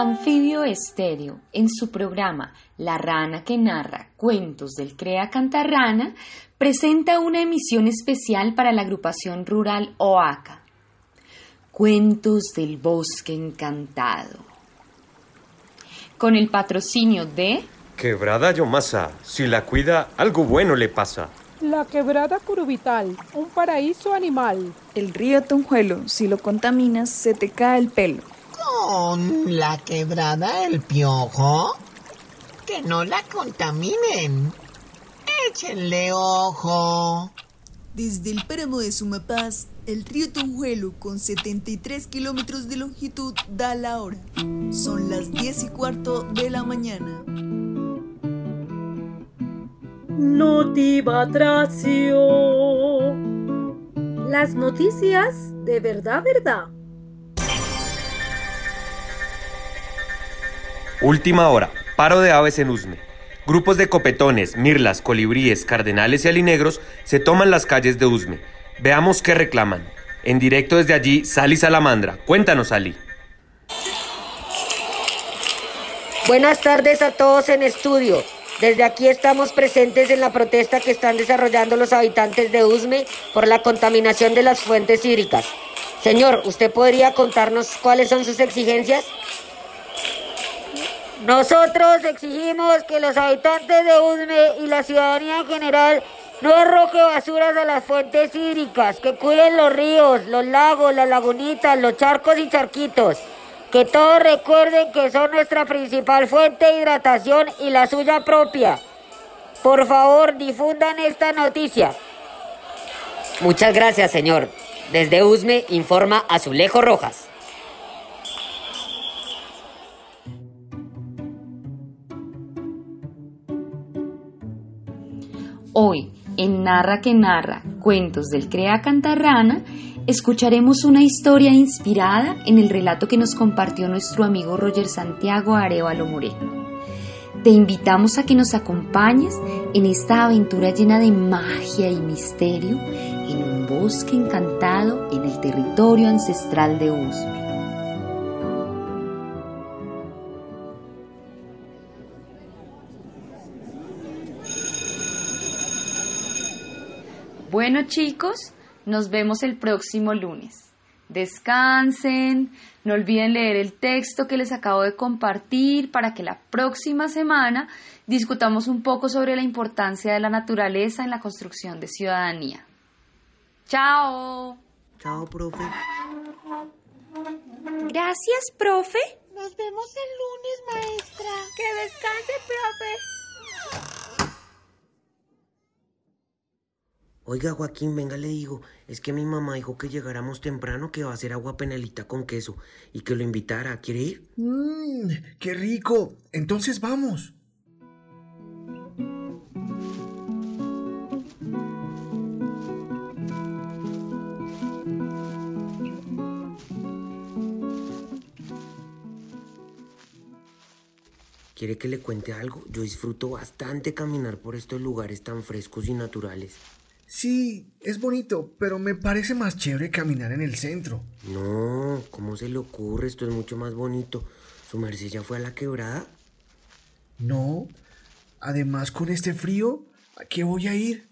Anfibio Estéreo, en su programa La Rana que narra cuentos del Crea Cantarrana, presenta una emisión especial para la agrupación rural OACA. Cuentos del Bosque Encantado. Con el patrocinio de Quebrada Yomasa, si la cuida, algo bueno le pasa. La quebrada Curubital, un paraíso animal. El río Tonjuelo, si lo contaminas, se te cae el pelo. Con la quebrada El Piojo, que no la contaminen. Échenle ojo. Desde el páramo de Sumapaz, el río Tonjuelo, con 73 kilómetros de longitud, da la hora. Son las 10 y cuarto de la mañana. Notibatracio. Las noticias de verdad, verdad. Última hora. Paro de aves en Usme. Grupos de copetones, mirlas, colibríes, cardenales y alinegros se toman las calles de Usme. Veamos qué reclaman. En directo desde allí, Sally Salamandra. Cuéntanos, Sally. Buenas tardes a todos en estudio. Desde aquí estamos presentes en la protesta que están desarrollando los habitantes de Usme por la contaminación de las fuentes hídricas. Señor, ¿usted podría contarnos cuáles son sus exigencias? Nosotros exigimos que los habitantes de Usme y la ciudadanía en general no arroje basuras a las fuentes hídricas, que cuiden los ríos, los lagos, las lagunitas, los charcos y charquitos. Que todos recuerden que son nuestra principal fuente de hidratación y la suya propia. Por favor, difundan esta noticia. Muchas gracias, señor. Desde Usme informa Azulejo Rojas. Hoy, en Narra que Narra, Cuentos del Crea Cantarrana, escucharemos una historia inspirada en el relato que nos compartió nuestro amigo Roger Santiago Arevalo Moreno. Te invitamos a que nos acompañes en esta aventura llena de magia y misterio en un bosque encantado en el territorio ancestral de Usme. Bueno chicos, nos vemos el próximo lunes. Descansen, no olviden leer el texto que les acabo de compartir para que la próxima semana discutamos un poco sobre la importancia de la naturaleza en la construcción de ciudadanía. Chao. Chao, profe. Gracias, profe. Nos vemos el lunes, maestra. Que descanse, profe. Oiga, Joaquín, venga, le digo, es que mi mamá dijo que llegáramos temprano, que va a hacer agua penelita con queso y que lo invitara. ¿Quiere ir? Mmm, qué rico. Entonces vamos. ¿Quiere que le cuente algo? Yo disfruto bastante caminar por estos lugares tan frescos y naturales. Sí, es bonito, pero me parece más chévere caminar en el centro. No, ¿cómo se le ocurre? Esto es mucho más bonito. ¿Su merced ya fue a la quebrada? No. Además, con este frío, ¿a qué voy a ir?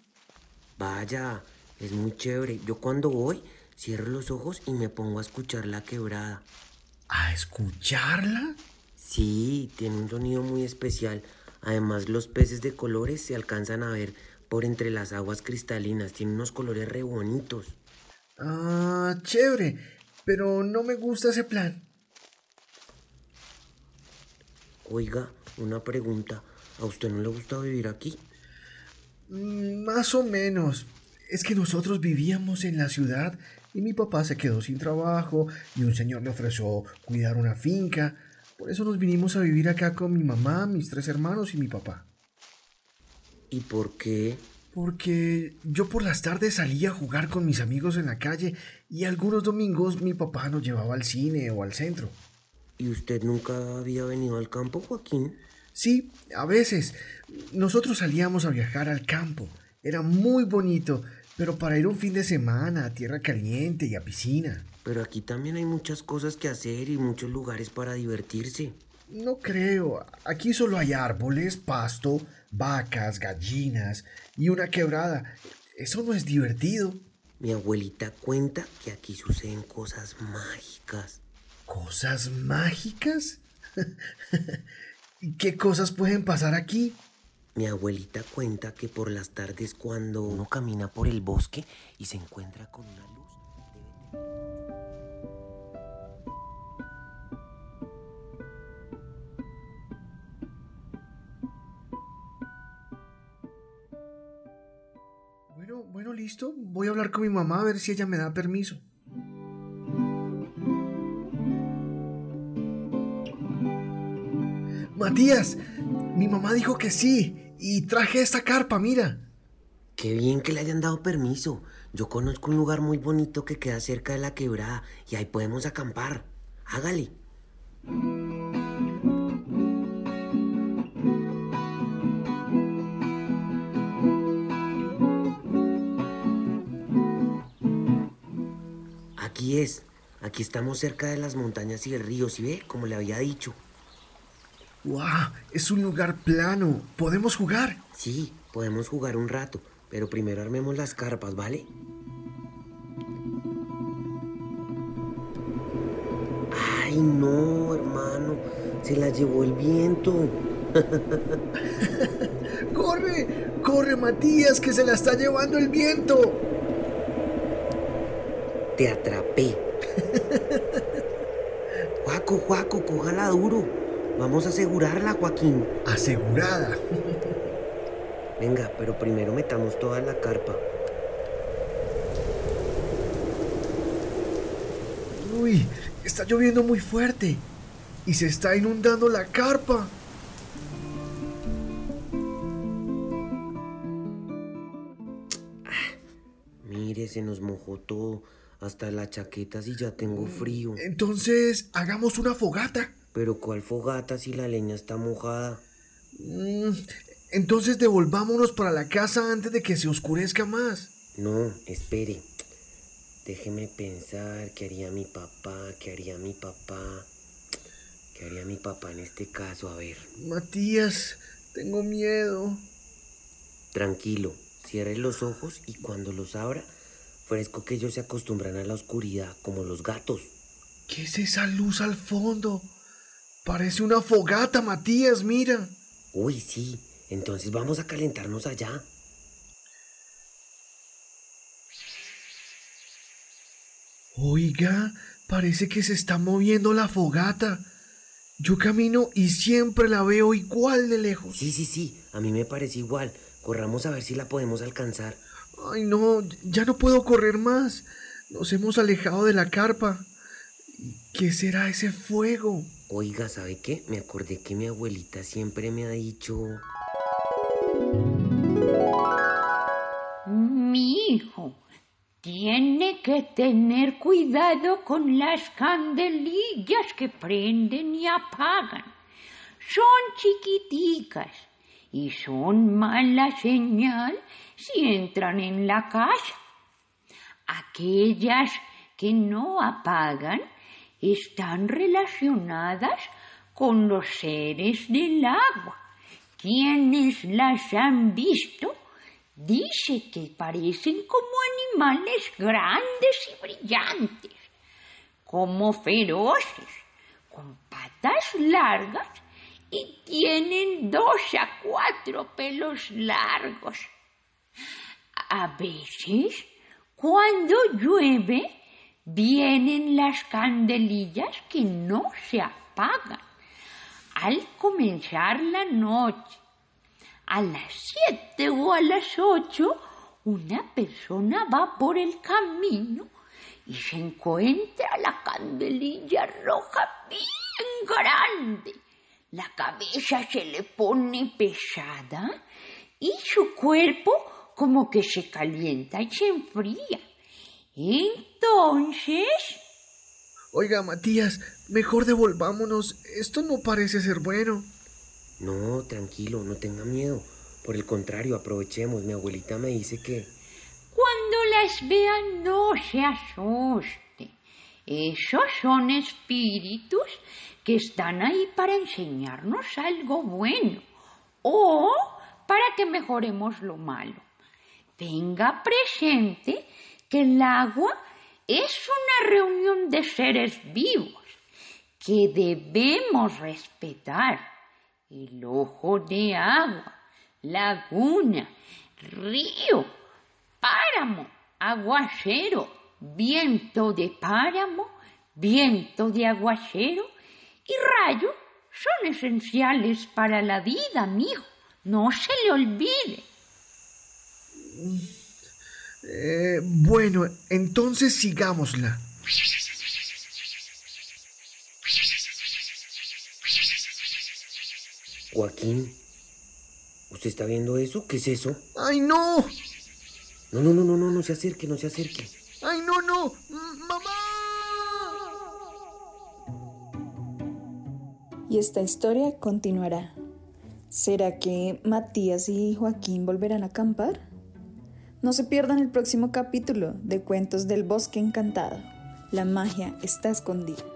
Vaya, es muy chévere. Yo cuando voy, cierro los ojos y me pongo a escuchar la quebrada. ¿A escucharla? Sí, tiene un sonido muy especial. Además, los peces de colores se alcanzan a ver por entre las aguas cristalinas. Tiene unos colores re bonitos. Ah, chévere. Pero no me gusta ese plan. Oiga, una pregunta. ¿A usted no le gusta vivir aquí? Mm, más o menos. Es que nosotros vivíamos en la ciudad y mi papá se quedó sin trabajo y un señor le ofreció cuidar una finca. Por eso nos vinimos a vivir acá con mi mamá, mis tres hermanos y mi papá. ¿Y por qué? Porque yo por las tardes salía a jugar con mis amigos en la calle y algunos domingos mi papá nos llevaba al cine o al centro. ¿Y usted nunca había venido al campo, Joaquín? Sí, a veces. Nosotros salíamos a viajar al campo. Era muy bonito, pero para ir un fin de semana a tierra caliente y a piscina. Pero aquí también hay muchas cosas que hacer y muchos lugares para divertirse. No creo. Aquí solo hay árboles, pasto, vacas, gallinas y una quebrada. Eso no es divertido. Mi abuelita cuenta que aquí suceden cosas mágicas. ¿Cosas mágicas? ¿Y qué cosas pueden pasar aquí? Mi abuelita cuenta que por las tardes cuando uno camina por el bosque y se encuentra con una luz, Bueno, bueno, listo. Voy a hablar con mi mamá a ver si ella me da permiso. Matías, mi mamá dijo que sí y traje esta carpa, mira. Qué bien que le hayan dado permiso. Yo conozco un lugar muy bonito que queda cerca de la quebrada y ahí podemos acampar. Hágale. Aquí es. Aquí estamos cerca de las montañas y el río, ¿sí ve? Como le había dicho. ¡Wow! Es un lugar plano. ¿Podemos jugar? Sí, podemos jugar un rato, pero primero armemos las carpas, ¿vale? Ay, no, hermano. Se las llevó el viento. ¡Corre! ¡Corre, Matías, que se la está llevando el viento! Te atrapé. Juaco, Juaco, cójala duro. Vamos a asegurarla, Joaquín. Asegurada. Venga, pero primero metamos toda la carpa. Uy, está lloviendo muy fuerte. Y se está inundando la carpa. Mire, se nos mojó todo. Hasta la chaqueta si ya tengo frío. Entonces, hagamos una fogata. Pero ¿cuál fogata si la leña está mojada? Mm, entonces devolvámonos para la casa antes de que se oscurezca más. No, espere. Déjeme pensar qué haría mi papá, qué haría mi papá. ¿Qué haría mi papá en este caso? A ver. Matías, tengo miedo. Tranquilo, cierre los ojos y cuando los abra, fresco que ellos se acostumbran a la oscuridad, como los gatos. ¿Qué es esa luz al fondo? Parece una fogata, Matías, mira. Uy, sí. Entonces vamos a calentarnos allá. Oiga, parece que se está moviendo la fogata. Yo camino y siempre la veo igual de lejos. Sí, sí, sí. A mí me parece igual. Corramos a ver si la podemos alcanzar. Ay, no, ya no puedo correr más. Nos hemos alejado de la carpa. ¿Qué será ese fuego? Oiga, ¿sabe qué? Me acordé que mi abuelita siempre me ha dicho... Mi hijo tiene que tener cuidado con las candelillas que prenden y apagan. Son chiquiticas y son mala señal si entran en la casa. Aquellas que no apagan están relacionadas con los seres del agua. Quienes las han visto dice que parecen como animales grandes y brillantes, como feroces, con patas largas tienen dos a cuatro pelos largos. A veces, cuando llueve, vienen las candelillas que no se apagan. Al comenzar la noche, a las siete o a las ocho, una persona va por el camino y se encuentra la candelilla roja bien grande. La cabeza se le pone pesada y su cuerpo como que se calienta y se enfría. Entonces... Oiga, Matías, mejor devolvámonos. Esto no parece ser bueno. No, tranquilo, no tenga miedo. Por el contrario, aprovechemos. Mi abuelita me dice que... Cuando las vean, no se asuste. Esos son espíritus que están ahí para enseñarnos algo bueno o para que mejoremos lo malo. Tenga presente que el agua es una reunión de seres vivos que debemos respetar. El ojo de agua, laguna, río, páramo, aguacero, viento de páramo, viento de aguacero y rayo son esenciales para la vida, amigo. No se le olvide. Eh, bueno, entonces sigámosla. Joaquín, ¿usted está viendo eso? ¿Qué es eso? ¡Ay, no! No, no, no, no, no, no se acerque, no se acerque. Y esta historia continuará. ¿Será que Matías y Joaquín volverán a acampar? No se pierdan el próximo capítulo de Cuentos del Bosque Encantado. La magia está escondida.